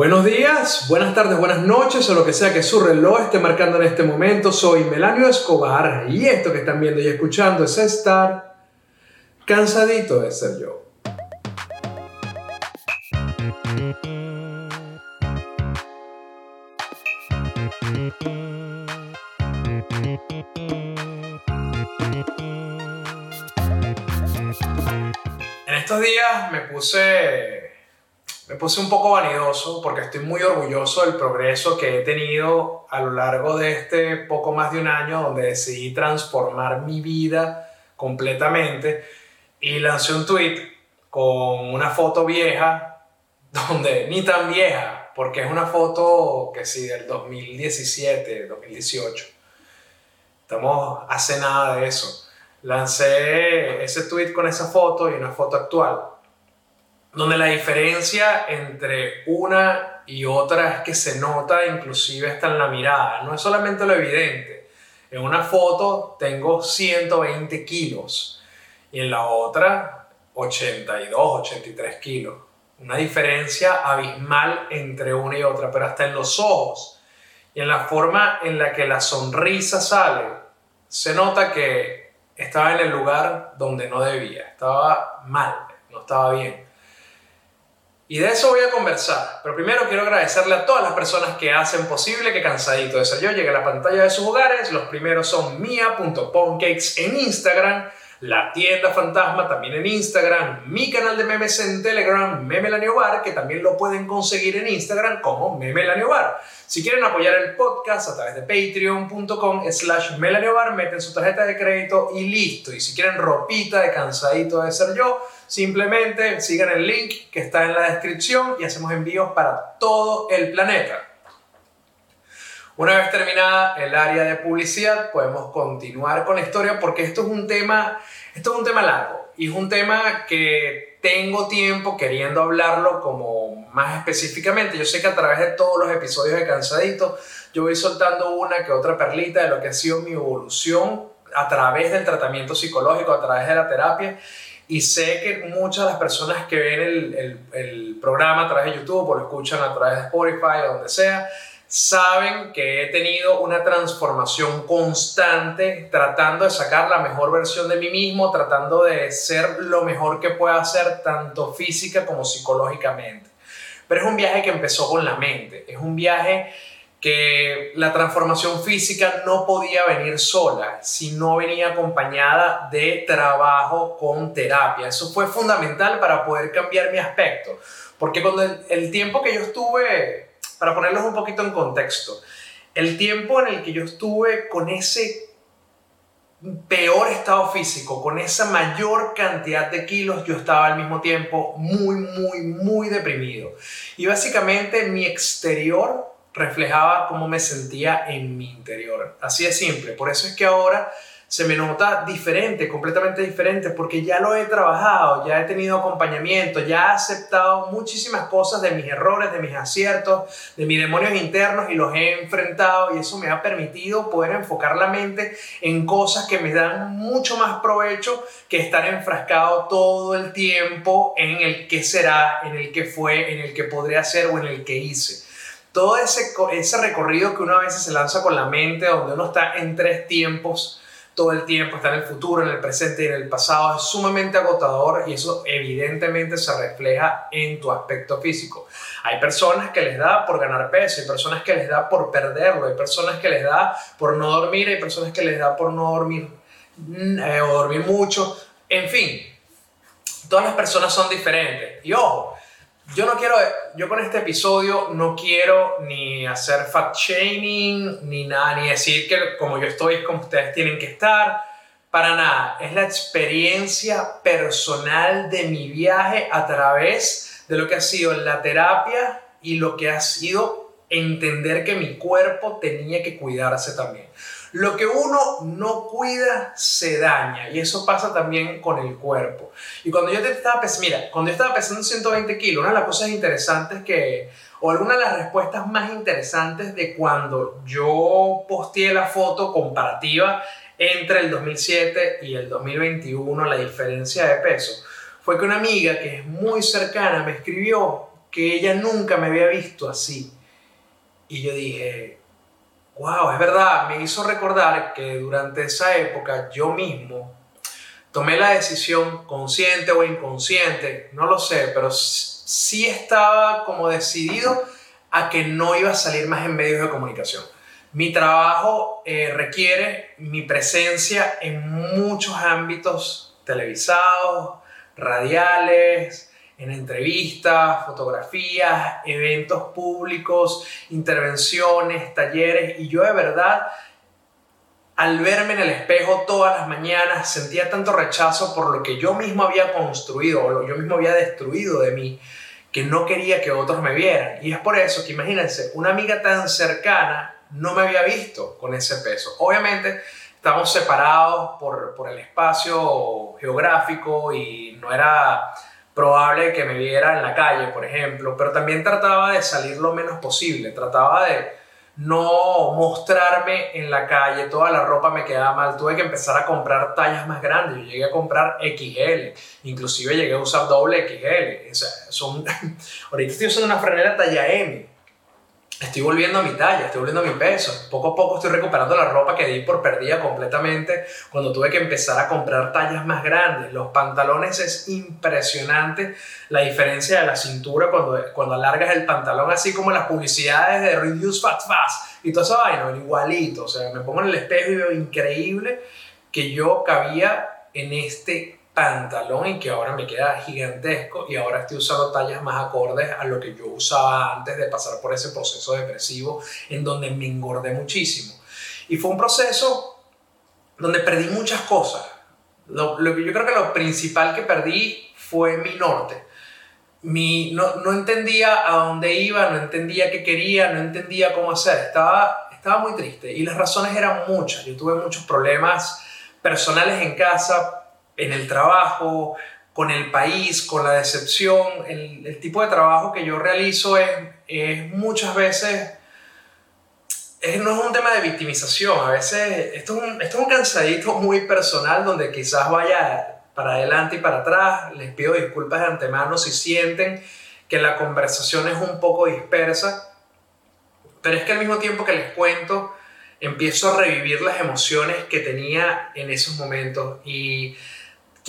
Buenos días, buenas tardes, buenas noches o lo que sea que su reloj esté marcando en este momento. Soy Melanio Escobar y esto que están viendo y escuchando es estar cansadito de ser yo. En estos días me puse me puse un poco vanidoso porque estoy muy orgulloso del progreso que he tenido a lo largo de este poco más de un año donde decidí transformar mi vida completamente y lancé un tweet con una foto vieja donde ni tan vieja porque es una foto que sí del 2017, 2018. Estamos hace nada de eso. Lancé ese tweet con esa foto y una foto actual donde la diferencia entre una y otra es que se nota inclusive hasta en la mirada, no es solamente lo evidente. En una foto tengo 120 kilos y en la otra 82, 83 kilos. Una diferencia abismal entre una y otra, pero hasta en los ojos y en la forma en la que la sonrisa sale, se nota que estaba en el lugar donde no debía, estaba mal, no estaba bien. Y de eso voy a conversar. Pero primero quiero agradecerle a todas las personas que hacen posible que Cansadito de Ser Yo llegue a la pantalla de sus hogares. Los primeros son mia.poncakes en Instagram, la tienda fantasma también en Instagram, mi canal de memes en Telegram, Memelaniobar, que también lo pueden conseguir en Instagram como Memelaniobar. Si quieren apoyar el podcast a través de patreon.com slash melaniobar, meten su tarjeta de crédito y listo. Y si quieren ropita de Cansadito de Ser Yo, Simplemente sigan el link que está en la descripción y hacemos envíos para todo el planeta. Una vez terminada el área de publicidad, podemos continuar con la historia porque esto es un tema, esto es un tema largo y es un tema que tengo tiempo queriendo hablarlo como más específicamente. Yo sé que a través de todos los episodios de Cansadito, yo voy soltando una que otra perlita de lo que ha sido mi evolución a través del tratamiento psicológico, a través de la terapia y sé que muchas de las personas que ven el, el, programa a través de YouTube o lo escuchan a través de Spotify o donde sea, saben que he tenido una transformación constante tratando de sacar la mejor versión de mí mismo, tratando de ser lo mejor que pueda ser tanto física como psicológicamente. Pero es un viaje que empezó con la mente, es un viaje que la transformación física no podía venir sola, si no venía acompañada de trabajo con terapia. Eso fue fundamental para poder cambiar mi aspecto, porque cuando el, tiempo que yo estuve, para ponerlos un poquito en contexto, el tiempo en el que yo estuve con ese peor estado físico, con esa mayor cantidad de kilos, yo estaba al mismo tiempo muy, muy, muy deprimido. Y básicamente mi exterior reflejaba cómo me sentía en mi interior. Así de simple. Por eso es que ahora se me nota diferente, completamente diferente, porque ya lo he trabajado, ya he tenido acompañamiento, ya he aceptado muchísimas cosas de mis errores, de mis aciertos, de mis demonios internos y los he enfrentado y eso me ha permitido poder enfocar la mente en cosas que me dan mucho más provecho que estar enfrascado todo el tiempo en el que será, en el que fue, en el que podría ser o en el que hice. Todo ese, ese recorrido que uno a veces se lanza con la mente, donde uno está en tres tiempos todo el tiempo, está en el futuro, en el presente y en el pasado, es sumamente agotador y eso evidentemente se refleja en tu aspecto físico. Hay personas que les da por ganar peso, hay personas que les da por perderlo, hay personas que les da por no dormir, hay personas que les da por no dormir mm, eh, o dormir mucho, en fin, todas las personas son diferentes. Y ojo, yo no quiero, yo con este episodio no quiero ni hacer fat shaming, ni nada, ni decir que como yo estoy es como ustedes tienen que estar, para nada. Es la experiencia personal de mi viaje a través de lo que ha sido la terapia y lo que ha sido entender que mi cuerpo tenía que cuidarse también. Lo que uno no cuida se daña y eso pasa también con el cuerpo. Y cuando yo te estaba pesando, mira, cuando yo estaba pesando 120 kilos, una de las cosas interesantes que, o alguna de las respuestas más interesantes de cuando yo posteé la foto comparativa entre el 2007 y el 2021, la diferencia de peso, fue que una amiga que es muy cercana me escribió que ella nunca me había visto así. Y yo dije, wow, es verdad, me hizo recordar que durante esa época yo mismo tomé la decisión, consciente o inconsciente, no lo sé, pero sí estaba como decidido a que no iba a salir más en medios de comunicación. Mi trabajo eh, requiere mi presencia en muchos ámbitos televisados, radiales, en entrevistas, fotografías, eventos públicos, intervenciones, talleres, y yo de verdad al verme en el espejo todas las mañanas sentía tanto rechazo por lo que yo mismo había construido o lo que yo mismo había destruido de mí que no quería que otros me vieran. Y es por eso que imagínense, una amiga tan cercana no me había visto con ese peso. Obviamente estamos separados por, por el espacio geográfico y no era probable que me viera en la calle, por ejemplo, pero también trataba de salir lo menos posible, trataba de no mostrarme en la calle, toda la ropa me quedaba mal, tuve que empezar a comprar tallas más grandes, yo llegué a comprar XL, inclusive llegué a usar doble XL, o sea, ahorita estoy usando una franela talla M, estoy volviendo a mi talla, estoy volviendo a mi peso. Poco a poco estoy recuperando la ropa que di por perdida completamente cuando tuve que empezar a comprar tallas más grandes. Los pantalones es impresionante la diferencia de la cintura cuando, cuando alargas el pantalón, así como las publicidades de Reduce Fat Fast y todo eso vaina, igualito. O sea, me pongo en el espejo y veo increíble que yo cabía en este pantalón y que ahora me queda gigantesco y ahora estoy usando tallas más acordes a lo que yo usaba antes de pasar por ese proceso depresivo en donde me engordé muchísimo. Y fue un proceso donde perdí muchas cosas. Lo, que yo creo que lo principal que perdí fue mi norte. Mi, no, no entendía a dónde iba, no entendía qué quería, no entendía cómo hacer. Estaba, estaba muy triste y las razones eran muchas. Yo tuve muchos problemas personales en casa en el trabajo, con el país, con la decepción. El, tipo de trabajo que yo realizo es, es muchas veces, no es un tema de victimización, a veces esto es, un, esto es un cansadito muy personal donde quizás vaya para adelante y para atrás. Les pido disculpas de antemano si sienten que la conversación es un poco dispersa, pero es que al mismo tiempo que les cuento, empiezo a revivir las emociones que tenía en esos momentos y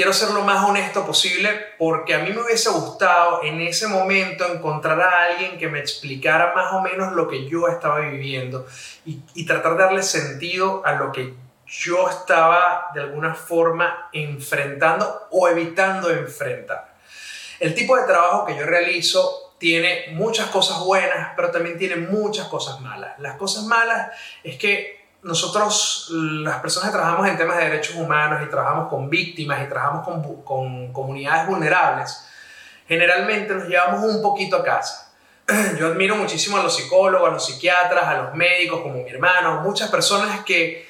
quiero ser lo más honesto posible porque a mí me hubiese gustado en ese momento encontrar a alguien que me explicara más o menos lo que yo estaba viviendo y, tratar de darle sentido a lo que yo estaba de alguna forma enfrentando o evitando enfrentar. El tipo de trabajo que yo realizo tiene muchas cosas buenas, pero también tiene muchas cosas malas. Las cosas malas es que nosotros, las personas que trabajamos en temas de derechos humanos y trabajamos con víctimas y trabajamos con, con comunidades vulnerables, generalmente nos llevamos un poquito a casa. Yo admiro muchísimo a los psicólogos, a los psiquiatras, a los médicos como mi hermano, muchas personas que,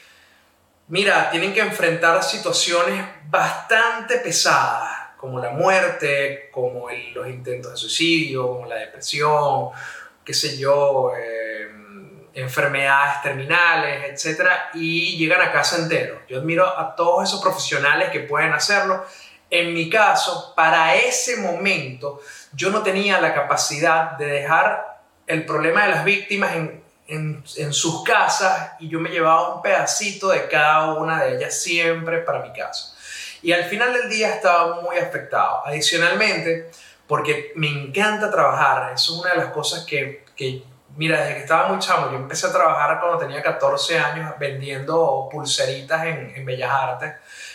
mira, tienen que enfrentar situaciones bastante pesadas, como la muerte, como los intentos de suicidio, como la depresión, qué sé yo. Eh, enfermedades terminales, etcétera, y llegan a casa entero. Yo admiro a todos esos profesionales que pueden hacerlo. En mi caso, para ese momento, yo no tenía la capacidad de dejar el problema de las víctimas en, en, sus casas y yo me llevaba un pedacito de cada una de ellas siempre para mi casa. Y al final del día estaba muy afectado. Adicionalmente, porque me encanta trabajar, es una de las cosas que, que Mira, desde que estaba muy chamo, yo empecé a trabajar cuando tenía 14 años vendiendo pulseritas en, en Bellas Artes.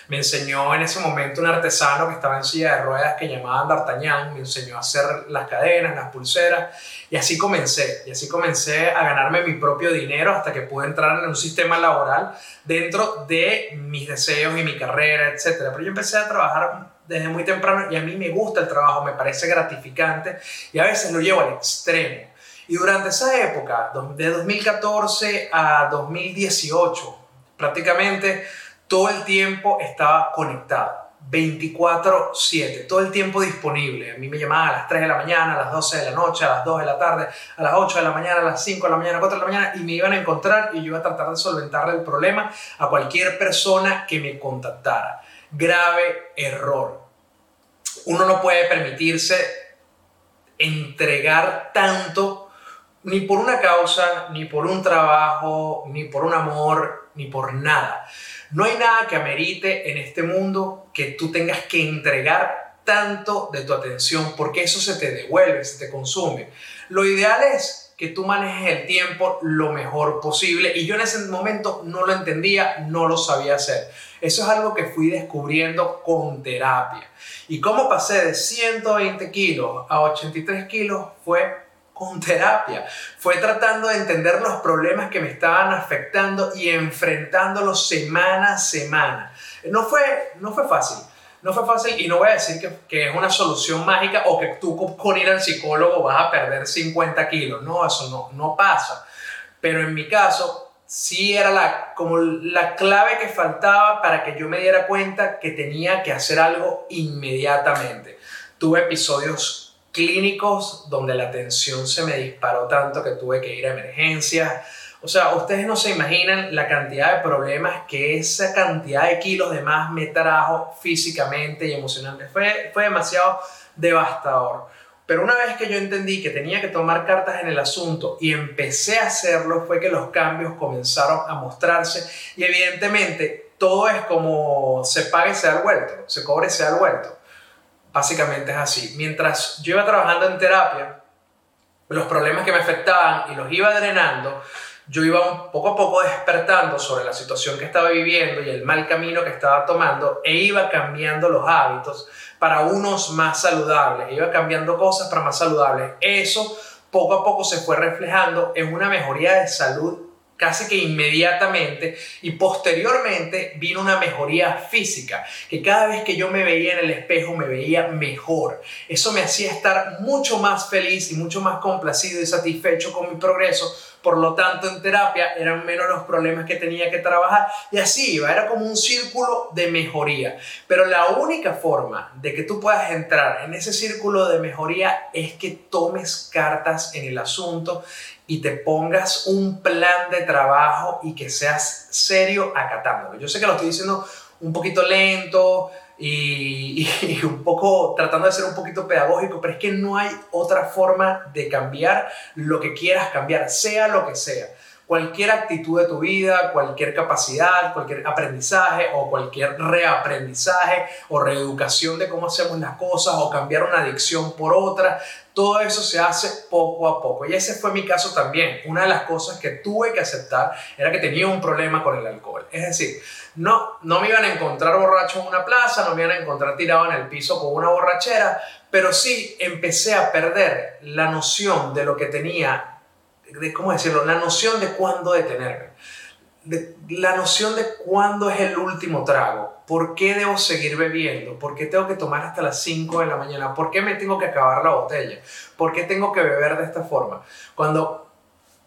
Me enseñó en ese momento un artesano que estaba en silla de ruedas que llamaban D'Artagnan, me enseñó a hacer las cadenas, las pulseras, y así comencé. Y así comencé a ganarme mi propio dinero hasta que pude entrar en un sistema laboral dentro de mis deseos y mi carrera, etc. Pero yo empecé a trabajar desde muy temprano y a mí me gusta el trabajo, me parece gratificante y a veces lo llevo al extremo. Y durante esa época, de 2014 a 2018, prácticamente todo el tiempo estaba conectado. 24/7, todo el tiempo disponible. A mí me llamaban a las 3 de la mañana, a las 12 de la noche, a las 2 de la tarde, a las 8 de la mañana, a las 5 de la mañana, a las 4 de la mañana y me iban a encontrar y yo iba a tratar de solventarle el problema a cualquier persona que me contactara. Grave error. Uno no puede permitirse entregar tanto, ni por una causa, ni por un trabajo, ni por un amor, ni por nada. No hay nada que amerite en este mundo que tú tengas que entregar tanto de tu atención porque eso se te devuelve, se te consume. Lo ideal es que tú manejes el tiempo lo mejor posible y yo en ese momento no lo entendía, no lo sabía hacer. Eso es algo que fui descubriendo con terapia. Y cómo pasé de 120 kilos a 83 kilos fue con terapia. Fue tratando de entender los problemas que me estaban afectando y enfrentándolos semana a semana. No fue, no fue fácil no fue fácil y no voy a decir que, que, es una solución mágica o que tú con ir al psicólogo vas a perder 50 kilos. No, eso no, no pasa. Pero en mi caso, sí era la, como la clave que faltaba para que yo me diera cuenta que tenía que hacer algo inmediatamente. Tuve episodios clínicos donde la tensión se me disparó tanto que tuve que ir a emergencias o sea, ustedes no se imaginan la cantidad de problemas que esa cantidad de kilos de más me trajo físicamente y emocionalmente. Fue, fue demasiado devastador. Pero una vez que yo entendí que tenía que tomar cartas en el asunto y empecé a hacerlo, fue que los cambios comenzaron a mostrarse y evidentemente todo es como se pague se da el vuelto, se cobre se da el vuelto. Básicamente es así. Mientras yo iba trabajando en terapia, los problemas que me afectaban y los iba drenando, yo iba poco a poco despertando sobre la situación que estaba viviendo y el mal camino que estaba tomando e iba cambiando los hábitos para unos más saludables, iba cambiando cosas para más saludables. Eso poco a poco se fue reflejando en una mejoría de salud casi que inmediatamente y posteriormente vino una mejoría física, que cada vez que yo me veía en el espejo me veía mejor. Eso me hacía estar mucho más feliz y mucho más complacido y satisfecho con mi progreso. Por lo tanto, en terapia eran menos los problemas que tenía que trabajar y así iba, era como un círculo de mejoría. Pero la única forma de que tú puedas entrar en ese círculo de mejoría es que tomes cartas en el asunto y te pongas un plan de trabajo y que seas serio acatándolo. Yo sé que lo estoy diciendo un poquito lento y, y, un poco tratando de ser un poquito pedagógico, pero es que no hay otra forma de cambiar lo que quieras cambiar, sea lo que sea cualquier actitud de tu vida, cualquier capacidad, cualquier aprendizaje o cualquier reaprendizaje o reeducación de cómo hacemos las cosas o cambiar una adicción por otra, todo eso se hace poco a poco. Y ese fue mi caso también. Una de las cosas que tuve que aceptar era que tenía un problema con el alcohol. Es decir, no, no me iban a encontrar borracho en una plaza, no me iban a encontrar tirado en el piso con una borrachera, pero sí empecé a perder la noción de lo que tenía de, ¿cómo decirlo? La noción de cuándo detenerme. La noción de cuándo es el último trago. ¿Por qué debo seguir bebiendo? ¿Por qué tengo que tomar hasta las 5 de la mañana? ¿Por qué me tengo que acabar la botella? ¿Por qué tengo que beber de esta forma? Cuando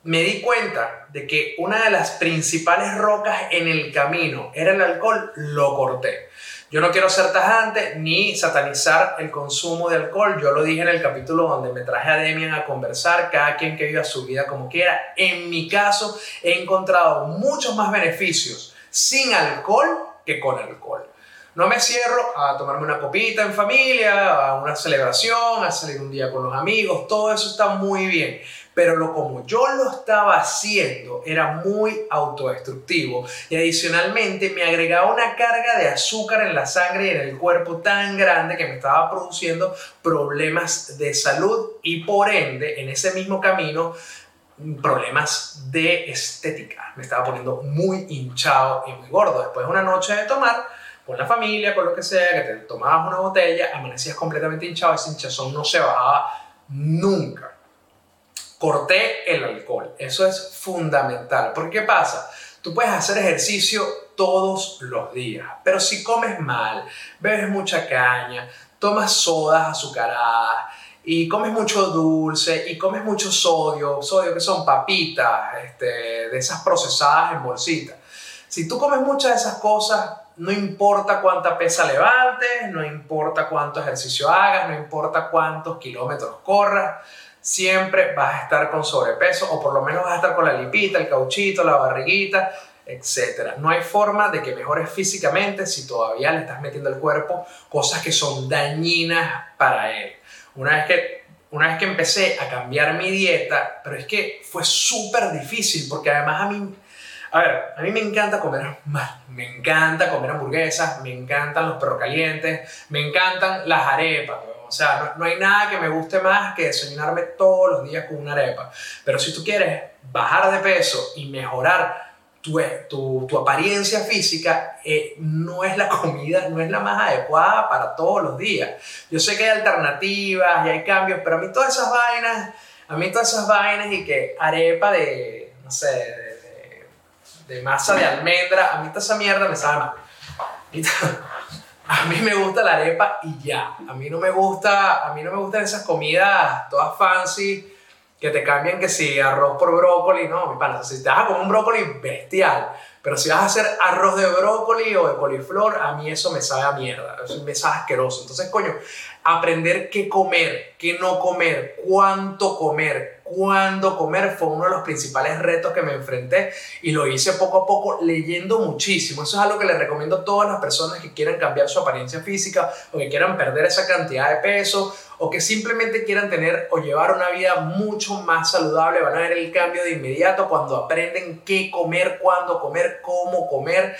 me di cuenta de que una de las principales rocas en el camino era el alcohol, lo corté. Yo no quiero ser tajante ni satanizar el consumo de alcohol. Yo lo dije en el capítulo donde me traje a Demian a conversar, cada quien que viva su vida como quiera. En mi caso, he encontrado muchos más beneficios sin alcohol que con alcohol. No me cierro a tomarme una copita en familia, a una celebración, a salir un día con los amigos, todo eso está muy bien pero lo como yo lo estaba haciendo era muy autodestructivo y adicionalmente me agregaba una carga de azúcar en la sangre y en el cuerpo tan grande que me estaba produciendo problemas de salud y por ende en ese mismo camino problemas de estética. Me estaba poniendo muy hinchado y muy gordo. Después de una noche de tomar, con la familia, con lo que sea, que te tomabas una botella, amanecías completamente hinchado, ese hinchazón no se bajaba nunca corté el alcohol. Eso es fundamental. Porque ¿qué pasa? Tú puedes hacer ejercicio todos los días, pero si comes mal, bebes mucha caña, tomas sodas azucaradas y comes mucho dulce y comes mucho sodio, sodio que son papitas, este, de esas procesadas en bolsitas. Si tú comes muchas de esas cosas, no importa cuánta pesa levantes, no importa cuánto ejercicio hagas, no importa cuántos kilómetros corras, siempre vas a estar con sobrepeso o por lo menos vas a estar con la lipita, el cauchito, la barriguita, etc. No hay forma de que mejores físicamente si todavía le estás metiendo al cuerpo cosas que son dañinas para él. Una vez que una vez que empecé a cambiar mi dieta, pero es que fue súper difícil porque además a mí, a ver, a mí me encanta comer más, me encanta comer hamburguesas, me encantan los perros calientes, me encantan las arepas, o sea, no, hay nada que me guste más que desayunarme todos los días con una arepa. Pero si tú quieres bajar de peso y mejorar tu, tu, tu apariencia física, eh, no es la comida, no es la más adecuada para todos los días. Yo sé que hay alternativas y hay cambios, pero a mí todas esas vainas, a mí todas esas vainas y que arepa de, no sé, de, de, masa de almendra, a mí toda esa mierda me sabe mal. A mí me gusta la arepa y ya. A mí no me gusta, a mí no me gustan esas comidas todas fancy que te cambian que si arroz por brócoli, no, mi pana, si te vas a comer un brócoli bestial, pero si vas a hacer arroz de brócoli o de coliflor, a mí eso me sabe a mierda, eso me sabe asqueroso. Entonces, coño, aprender qué comer, qué no comer, cuánto comer, cuándo comer fue uno de los principales retos que me enfrenté y lo hice poco a poco leyendo muchísimo. Eso es algo que les recomiendo a todas las personas que quieran cambiar su apariencia física o que quieran perder esa cantidad de peso o que simplemente quieran tener o llevar una vida mucho más saludable. Van a ver el cambio de inmediato cuando aprenden qué comer, cuándo comer, cómo comer.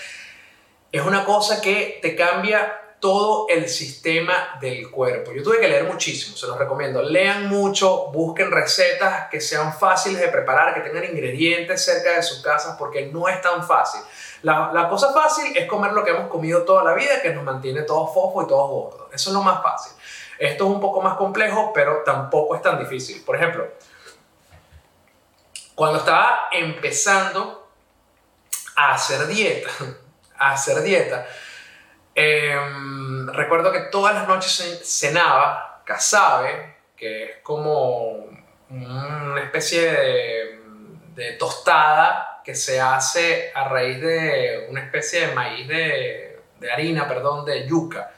Es una cosa que te cambia todo el sistema del cuerpo. Yo tuve que leer muchísimo, se los recomiendo. Lean mucho, busquen recetas que sean fáciles de preparar, que tengan ingredientes cerca de sus casas, porque no es tan fácil. La, la cosa fácil es comer lo que hemos comido toda la vida, que nos mantiene todos fofos y todos gordos. Eso es lo más fácil. Esto es un poco más complejo, pero tampoco es tan difícil. Por ejemplo, cuando estaba empezando a hacer dieta, a hacer dieta, Em, recuerdo que todas las noches cenaba casabe, que es como una especie de, tostada que se hace a raíz de una especie de maíz de, harina, perdón, de yuca.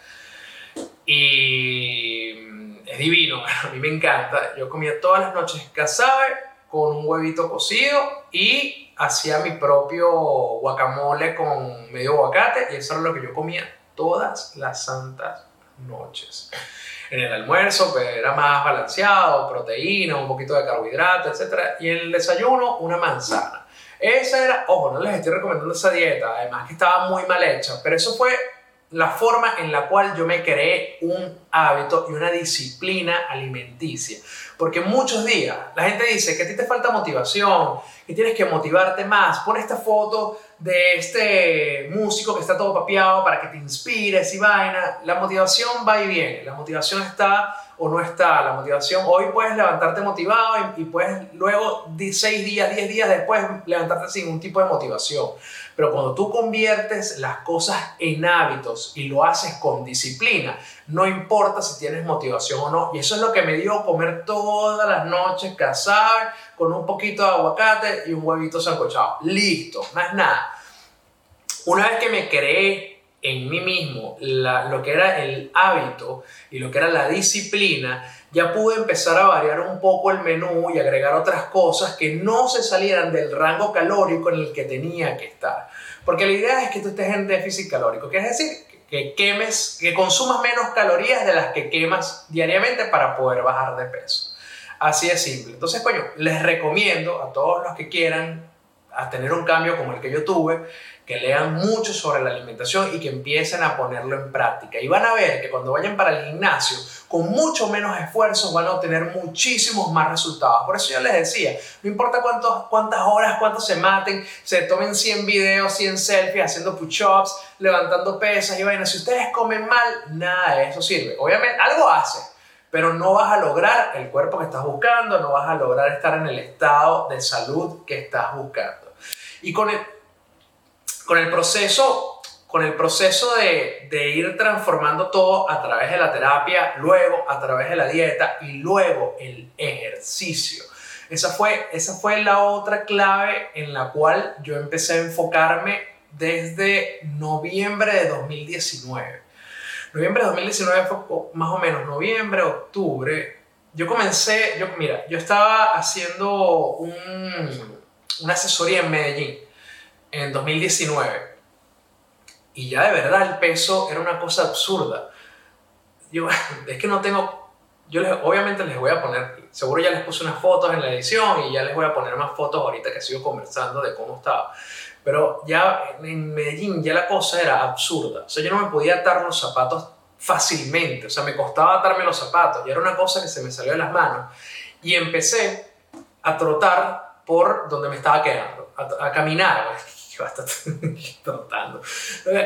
Y es divino, a mí me encanta. Yo comía todas las noches casabe con un huevito cocido y hacía mi propio guacamole con medio aguacate y eso era lo que yo comía todas las santas noches. En el almuerzo pues, era más balanceado, proteína, un poquito de carbohidrato, etc. Y en el desayuno una manzana. Esa era, ojo, no les estoy recomendando esa dieta, además que estaba muy mal hecha, pero eso fue la forma en la cual yo me creé un hábito y una disciplina alimenticia. Porque muchos días la gente dice que a ti te falta motivación, que tienes que motivarte más. Pon esta foto de este músico que está todo papeado para que te inspires y vaina. La motivación va y viene. La motivación está o no está. La motivación, hoy puedes levantarte motivado y, puedes luego 6 días, 10 días después levantarte sin ningún tipo de motivación. Pero cuando tú conviertes las cosas en hábitos y lo haces con disciplina, no importa si tienes motivación o no. Y eso es lo que me dio comer todas las noches casabe con un poquito de aguacate y un huevito sancochado. Listo, más nada. Una vez que me creé en mí mismo lo que era el hábito y lo que era la disciplina, ya pude empezar a variar un poco el menú y agregar otras cosas que no se salieran del rango calórico en el que tenía que estar. Porque la idea es que tú estés en déficit calórico, que es decir, que quemes, que consumas menos calorías de las que quemas diariamente para poder bajar de peso. Así de simple. Entonces, coño, les recomiendo a todos los que quieran tener un cambio como el que yo tuve, que lean mucho sobre la alimentación y que empiecen a ponerlo en práctica. Y van a ver que cuando vayan para el gimnasio, con mucho menos esfuerzo van a obtener muchísimos más resultados. Por eso yo les decía, no importa cuántos, cuántas horas, cuántos se maten, se tomen 100 videos, 100 selfies, haciendo push-ups, levantando pesas y vainas. Si ustedes comen mal, nada de eso sirve. Obviamente, algo hace, pero no vas a lograr el cuerpo que estás buscando, no vas a lograr estar en el estado de salud que estás buscando. Y con el, con el proceso, con el proceso de, de, ir transformando todo a través de la terapia, luego a través de la dieta y luego el ejercicio. Esa fue, esa fue la otra clave en la cual yo empecé a enfocarme desde noviembre de 2019. Noviembre de 2019 fue más o menos noviembre, octubre. Yo comencé, yo, mira, yo estaba haciendo un, una asesoría en Medellín en 2019. Y ya de verdad el peso era una cosa absurda. Yo, es que no tengo, yo les, obviamente les voy a poner, seguro ya les puse unas fotos en la edición y ya les voy a poner más fotos ahorita que sigo conversando de cómo estaba. Pero ya en Medellín ya la cosa era absurda. O sea, yo no me podía atar los zapatos fácilmente. O sea, me costaba atarme los zapatos y era una cosa que se me salió de las manos. Y empecé a trotar por donde me estaba quedando, a, a caminar yo hasta trotando.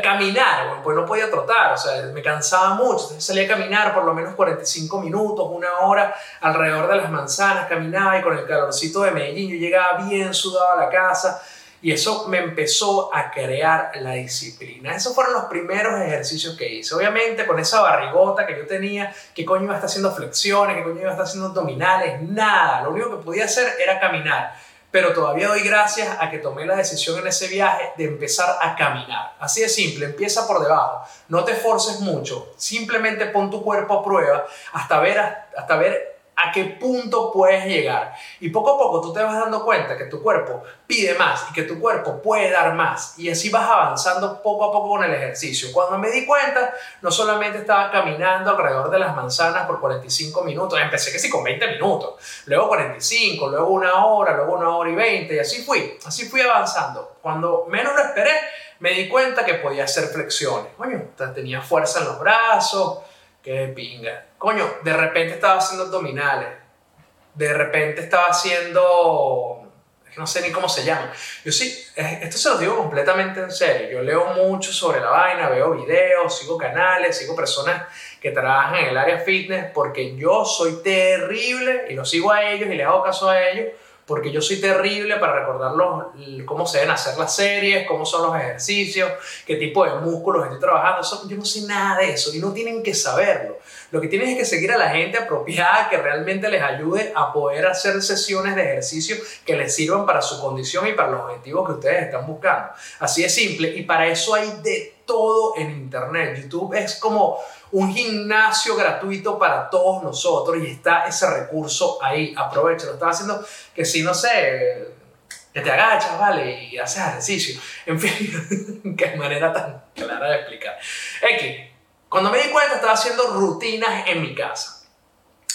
Caminar, pues no podía trotar, o sea, me cansaba mucho. Entonces salía a caminar por lo menos 45 minutos, una hora alrededor de las manzanas, caminaba y con el calorcito de Medellín yo llegaba bien sudado a la casa y eso me empezó a crear la disciplina. Esos fueron los primeros ejercicios que hice. Obviamente con esa barrigota que yo tenía, ¿qué coño iba a estar haciendo flexiones? ¿Qué coño iba a estar haciendo abdominales? Nada, lo único que podía hacer era caminar pero todavía doy gracias a que tomé la decisión en ese viaje de empezar a caminar. Así de simple, empieza por debajo, no te forces mucho, simplemente pon tu cuerpo a prueba hasta ver, hasta ver a qué punto puedes llegar. Y poco a poco tú te vas dando cuenta que tu cuerpo pide más y que tu cuerpo puede dar más. Y así vas avanzando poco a poco con el ejercicio. Cuando me di cuenta, no solamente estaba caminando alrededor de las manzanas por 45 minutos, empecé que sí con 20 minutos, luego 45, luego una hora, luego una hora y 20, y así fui, así fui avanzando. Cuando menos lo esperé, me di cuenta que podía hacer flexiones. Coño, tenía fuerza en los brazos, qué pinga coño, de repente estaba haciendo abdominales, de repente estaba haciendo, no sé ni cómo se llama. Yo sí, esto se lo digo completamente en serio. Yo leo mucho sobre la vaina, veo videos, sigo canales, sigo personas que trabajan en el área fitness porque yo soy terrible y lo sigo a ellos y les hago caso a ellos porque yo soy terrible para recordar cómo se deben hacer las series, cómo son los ejercicios, qué tipo de músculos estoy trabajando. yo no sé nada de eso y no tienen que saberlo. Lo que tienes es que seguir a la gente apropiada que realmente les ayude a poder hacer sesiones de ejercicio que les sirvan para su condición y para los objetivos que ustedes están buscando. Así de simple. Y para eso hay de todo en Internet. YouTube es como un gimnasio gratuito para todos nosotros y está ese recurso ahí. Aprovecha, lo estaba haciendo que si no sé, que te agachas, ¿vale? Y haces ejercicio. En fin, qué manera tan clara de explicar. X, cuando me di cuenta estaba haciendo rutinas en mi casa.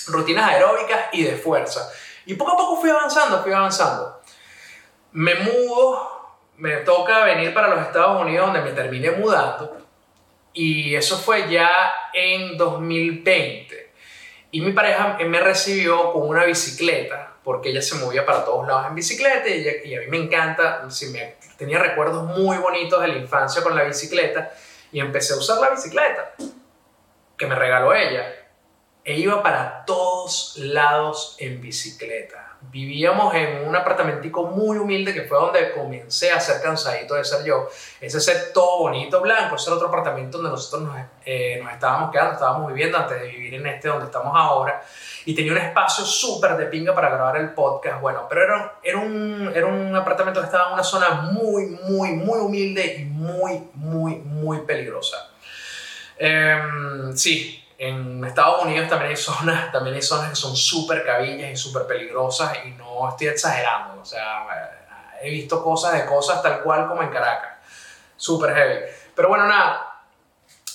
Rutinas aeróbicas y de fuerza. Y poco a poco fui avanzando, fui avanzando. Me mudo, me toca venir para los Estados Unidos donde me terminé mudando y eso fue ya en 2020. Y mi pareja me recibió con una bicicleta, porque ella se movía para todos lados en bicicleta y, a mí me encanta, me, tenía recuerdos muy bonitos de la infancia con la bicicleta y empecé a usar la bicicleta que me regaló ella. E iba para todos lados en bicicleta vivíamos en un apartamentico muy humilde que fue donde comencé a ser cansadito de ser yo. Ese set todo bonito, blanco, ese era otro apartamento donde nosotros nos, eh, nos estábamos quedando, estábamos viviendo antes de vivir en este donde estamos ahora. Y tenía un espacio súper de pinga para grabar el podcast. Bueno, pero era, era, un, era un apartamento que estaba en una zona muy, muy, muy humilde y muy, muy, muy peligrosa. Em, sí, en Estados Unidos también hay zonas, también hay zonas que son súper cabillas y súper peligrosas y no estoy exagerando. O sea, he visto cosas de cosas tal cual como en Caracas. Súper heavy. Pero bueno, nada,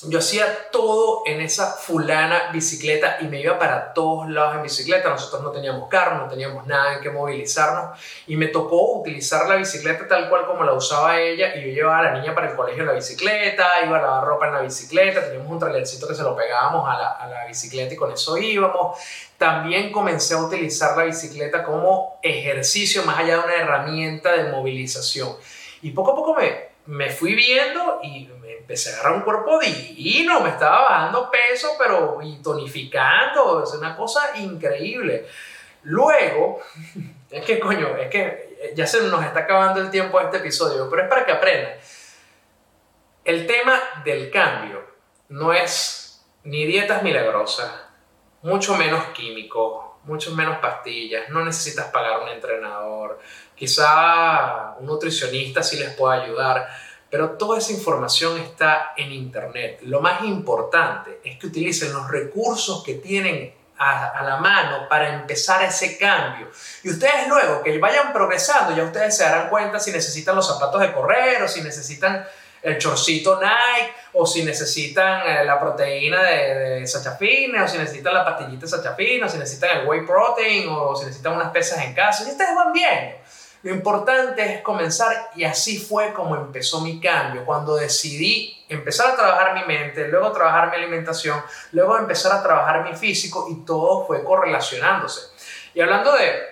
yo hacía todo en esa fulana bicicleta y me iba para todos lados en bicicleta. Nosotros no teníamos carro, no teníamos nada en que movilizarnos y me tocó utilizar la bicicleta tal cual como la usaba ella y yo llevaba a la niña para el colegio en la bicicleta, iba a lavar ropa en la bicicleta, teníamos un trailercito que se lo pegábamos a la, a la bicicleta y con eso íbamos. También comencé a utilizar la bicicleta como ejercicio más allá de una herramienta de movilización. Y poco a poco me, me fui viendo y empecé a agarrar un cuerpo divino, me estaba bajando peso, pero y tonificando, es una cosa increíble. Luego, es que coño, es que ya se nos está acabando el tiempo de este episodio, pero es para que aprendan. El tema del cambio no es ni dietas milagrosas, mucho menos químicos, mucho menos pastillas, no necesitas pagar un entrenador, quizá un nutricionista sí les pueda ayudar pero toda esa información está en Internet. Lo más importante es que utilicen los recursos que tienen a, la mano para empezar ese cambio. Y ustedes luego que vayan progresando, ya ustedes se darán cuenta si necesitan los zapatos de correr o si necesitan el chorcito Nike, o si necesitan eh, la proteína de, de Sachafina, o si necesitan la pastillita de Sachafina, o si necesitan el whey protein, o si necesitan unas pesas en casa. Y ustedes van bien. Lo importante es comenzar y así fue como empezó mi cambio, cuando decidí empezar a trabajar mi mente, luego trabajar mi alimentación, luego empezar a trabajar mi físico y todo fue correlacionándose. Y hablando de,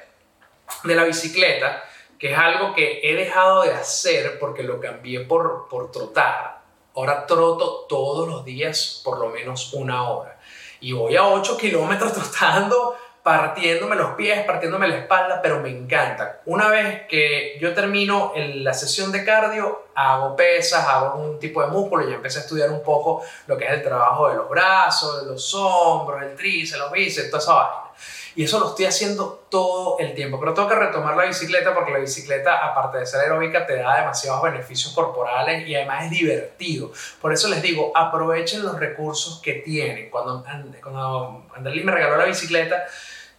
de la bicicleta, que es algo que he dejado de hacer porque lo cambié por, por trotar. Ahora troto todos los días por lo menos una hora. Y voy a 8 kilómetros trotando partiéndome los pies, partiéndome la espalda, pero me encanta. Una vez que yo termino la sesión de cardio, hago pesas, hago un tipo de músculo y empecé a estudiar un poco lo que es el trabajo de los brazos, de los hombros, el tríceps, los bíceps, toda esa vaina. Y eso lo estoy haciendo todo el tiempo. Pero tengo que retomar la bicicleta porque la bicicleta, aparte de ser aeróbica, te da demasiados beneficios corporales y además es divertido. Por eso les digo, aprovechen los recursos que tienen. Cuando, cuando me regaló la bicicleta,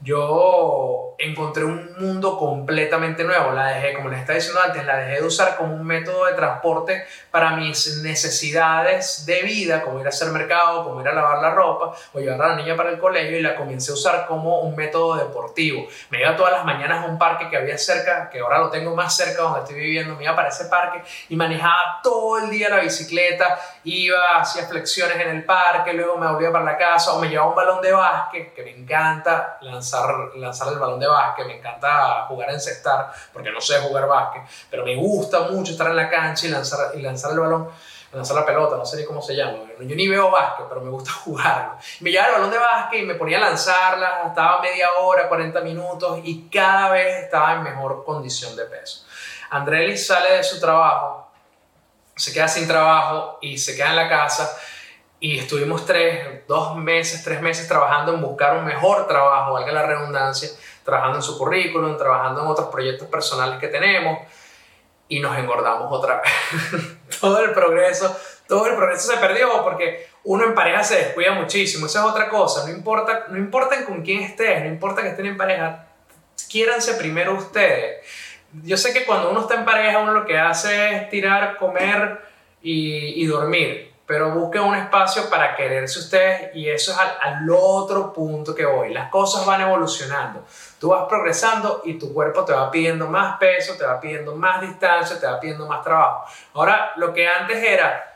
yo encontré un mundo completamente nuevo. La dejé, como les estaba diciendo antes, la dejé de usar como un método de transporte para mis necesidades de vida, como ir a hacer mercado, como ir a lavar la ropa o llevar a la niña para el colegio y la comencé a usar como un método deportivo. Me iba todas las mañanas a un parque que había cerca, que ahora lo tengo más cerca donde estoy viviendo, me iba para ese parque y manejaba todo el día la bicicleta, iba, hacía flexiones en el parque, luego me volvía para la casa o me llevaba un balón de básquet, que me encanta lanzar lanzar, el balón de básquet, me encanta jugar en encestar, porque no sé jugar básquet, pero me gusta mucho estar en la cancha y lanzar, y lanzar el balón, lanzar la pelota, no sé ni cómo se llama. Yo ni veo básquet, pero me gusta jugarlo. Me llevaba el balón de básquet y me ponía a lanzarla, estaba media hora, 40 minutos y cada vez estaba en mejor condición de peso. Andrelli sale de su trabajo, se queda sin trabajo y se queda en la casa y estuvimos tres, dos meses, tres meses trabajando en buscar un mejor trabajo, valga la redundancia, trabajando en su currículum, trabajando en otros proyectos personales que tenemos y nos engordamos otra vez. todo el progreso, todo el progreso se perdió porque uno en pareja se descuida muchísimo, esa es otra cosa, no importa, no importa con quién estés, no importa que estén en pareja, quiéranse primero ustedes. Yo sé que cuando uno está en pareja uno lo que hace es tirar, comer y, y dormir pero busquen un espacio para quererse ustedes y eso es al, otro punto que voy. Las cosas van evolucionando. Tú vas progresando y tu cuerpo te va pidiendo más peso, te va pidiendo más distancia, te va pidiendo más trabajo. Ahora, lo que antes era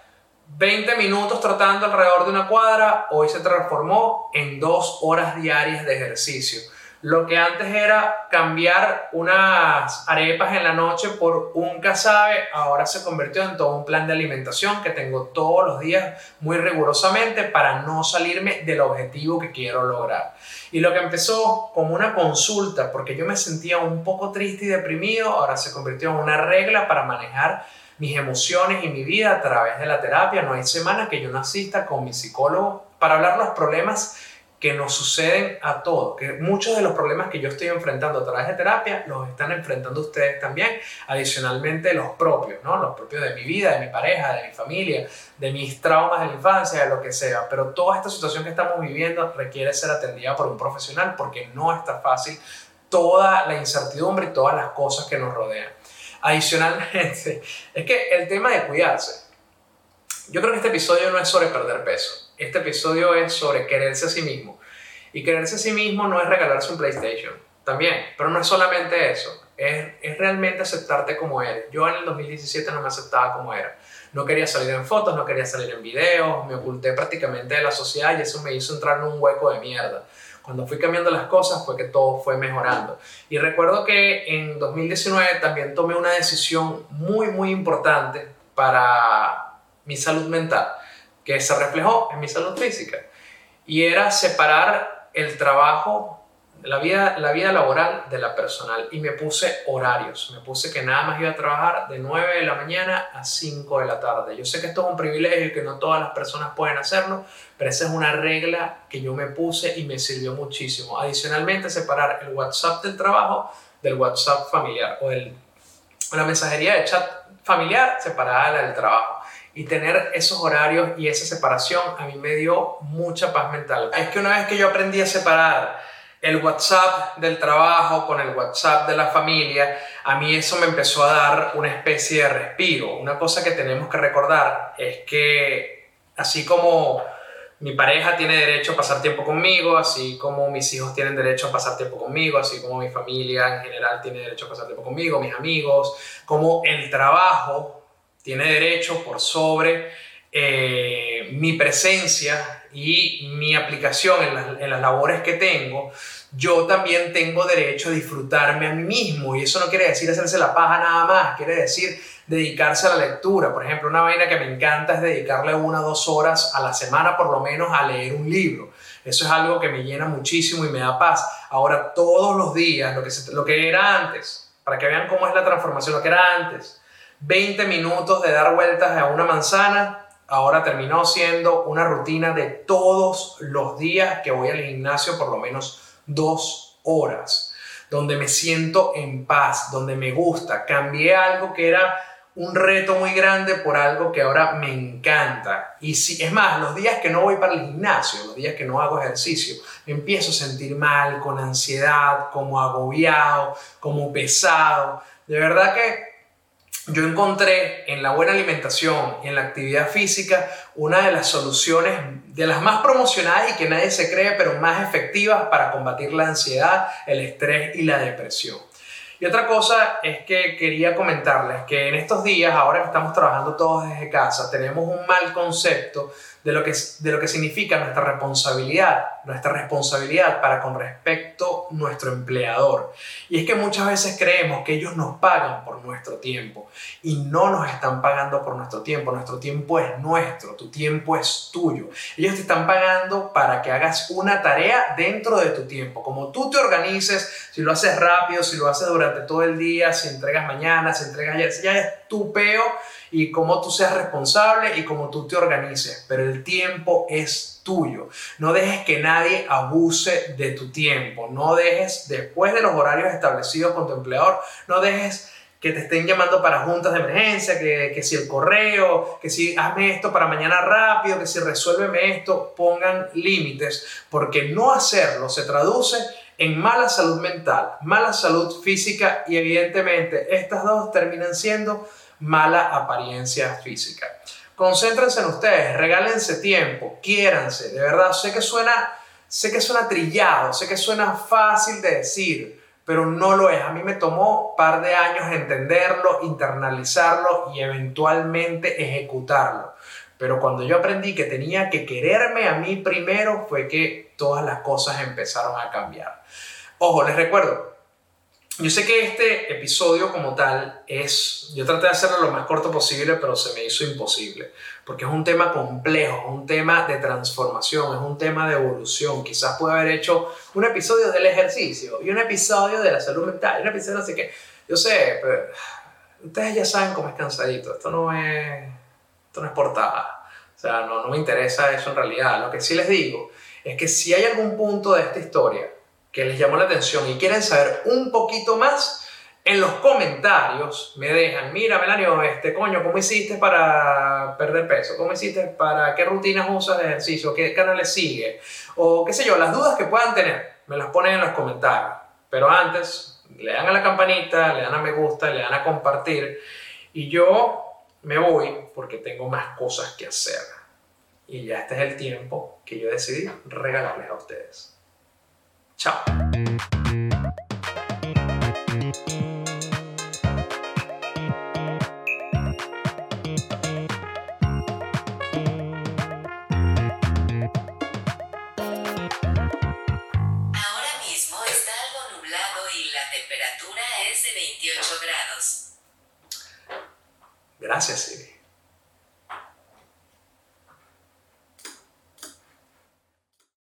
20 minutos trotando alrededor de una cuadra, hoy se transformó en dos horas diarias de ejercicio. Lo que antes era cambiar unas arepas en la noche por un casabe, ahora se convirtió en todo un plan de alimentación que tengo todos los días muy rigurosamente para no salirme del objetivo que quiero lograr. Y lo que empezó como una consulta, porque yo me sentía un poco triste y deprimido, ahora se convirtió en una regla para manejar mis emociones y mi vida a través de la terapia. No hay semana que yo no asista con mi psicólogo para hablar los problemas que nos suceden a todos, que muchos de los problemas que yo estoy enfrentando a través de terapia los están enfrentando ustedes también, adicionalmente los propios, ¿no? Los propios de mi vida, de mi pareja, de mi familia, de mis traumas de la infancia, de lo que sea, pero toda esta situación que estamos viviendo requiere ser atendida por un profesional porque no está fácil toda la incertidumbre y todas las cosas que nos rodean. Adicionalmente, es que el tema de cuidarse, yo creo que este episodio no es sobre perder peso este episodio es sobre quererse a sí mismo. Y quererse a sí mismo no es regalarse un PlayStation, también, pero no es solamente eso, es, es realmente aceptarte como eres. Yo en el 2017 no me aceptaba como era. No quería salir en fotos, no quería salir en videos, me oculté prácticamente de la sociedad y eso me hizo entrar en un hueco de mierda. Cuando fui cambiando las cosas fue que todo fue mejorando. Y recuerdo que en 2019 también tomé una decisión muy, muy importante para mi salud mental que se reflejó en mi salud física. Y era separar el trabajo, la vida, la vida laboral de la personal. Y me puse horarios. Me puse que nada más iba a trabajar de 9 de la mañana a 5 de la tarde. Yo sé que esto es un privilegio y que no todas las personas pueden hacerlo, pero esa es una regla que yo me puse y me sirvió muchísimo. Adicionalmente, separar el WhatsApp del trabajo del WhatsApp familiar o el, la mensajería de chat familiar separada del trabajo y tener esos horarios y esa separación a mí me dio mucha paz mental. Es que una vez que yo aprendí a separar el WhatsApp del trabajo con el WhatsApp de la familia, a mí eso me empezó a dar una especie de respiro. Una cosa que tenemos que recordar es que así como mi pareja tiene derecho a pasar tiempo conmigo, así como mis hijos tienen derecho a pasar tiempo conmigo, así como mi familia en general tiene derecho a pasar tiempo conmigo, mis amigos, como el trabajo tiene derecho por sobre eh, mi presencia y mi aplicación en las, en las labores que tengo, yo también tengo derecho a disfrutarme a mí mismo. Y eso no quiere decir hacerse la paja nada más, quiere decir dedicarse a la lectura. Por ejemplo, una vaina que me encanta es dedicarle una o dos horas a la semana por lo menos a leer un libro. Eso es algo que me llena muchísimo y me da paz. Ahora todos los días, lo que, lo que era antes, para que vean cómo es la transformación, lo que era antes, 20 minutos de dar vueltas a una manzana, ahora terminó siendo una rutina de todos los días que voy al gimnasio por lo menos dos horas, donde me siento en paz, donde me gusta. Cambié algo que era un reto muy grande por algo que ahora me encanta. Y si, es más, los días que no voy para el gimnasio, los días que no hago ejercicio, empiezo a sentir mal, con ansiedad, como agobiado, como pesado. De verdad que yo encontré en la buena alimentación y en la actividad física una de las soluciones de las más promocionadas y que nadie se cree, pero más efectivas para combatir la ansiedad, el estrés y la depresión. Y otra cosa es que quería comentarles que en estos días, ahora que estamos trabajando todos desde casa, tenemos un mal concepto de lo que, de lo que significa nuestra responsabilidad, nuestra responsabilidad para con respecto a nuestro empleador. Y es que muchas veces creemos que ellos nos pagan por nuestro tiempo y no nos están pagando por nuestro tiempo. Nuestro tiempo es nuestro, tu tiempo es tuyo. Ellos te están pagando para que hagas una tarea dentro de tu tiempo. Como tú te organices, si lo haces rápido, si lo haces durante todo el día, si entregas mañana, si entregas ayer, ya es tu peo y cómo tú seas responsable y cómo tú te organices, pero el tiempo es tuyo. No dejes que nadie abuse de tu tiempo, no dejes después de los horarios establecidos con tu empleador, no dejes que te estén llamando para juntas de emergencia, que, que si el correo, que si hazme esto para mañana rápido, que si resuélveme esto, pongan límites, porque no hacerlo se traduce en mala salud mental, mala salud física y evidentemente estas dos terminan siendo mala apariencia física. Concéntrense en ustedes, regálense tiempo, quiéranse, de verdad, sé que suena, sé que suena trillado, sé que suena fácil de decir, pero no lo es. A mí me tomó un par de años entenderlo, internalizarlo y eventualmente ejecutarlo. Pero cuando yo aprendí que tenía que quererme a mí primero, fue que todas las cosas empezaron a cambiar. Ojo, les recuerdo, yo sé que este episodio como tal es, yo traté de hacerlo lo más corto posible, pero se me hizo imposible, porque es un tema complejo, es un tema de transformación, es un tema de evolución. Quizás pueda haber hecho un episodio del ejercicio y un episodio de la salud mental, y un episodio así que, yo sé, pero ustedes ya saben cómo es cansadito, esto no es, esto no es portada, o sea, no, no me interesa eso en realidad. Lo que sí les digo es que si hay algún punto de esta historia, que les llamó la atención y quieren saber un poquito más, en los comentarios me dejan, mira Melanio, este coño, ¿cómo hiciste para perder peso? ¿Cómo hiciste para qué rutinas usas de ejercicio? ¿Qué canales sigue? O qué sé yo, las dudas que puedan tener, me las ponen en los comentarios. Pero antes, le dan a la campanita, le dan a me gusta, le dan a compartir. Y yo me voy porque tengo más cosas que hacer. Y ya este es el tiempo que yo decidí regalarles a ustedes. Chao. Ahora mismo está algo nublado y la temperatura es de 28 grados. Gracias, Siri.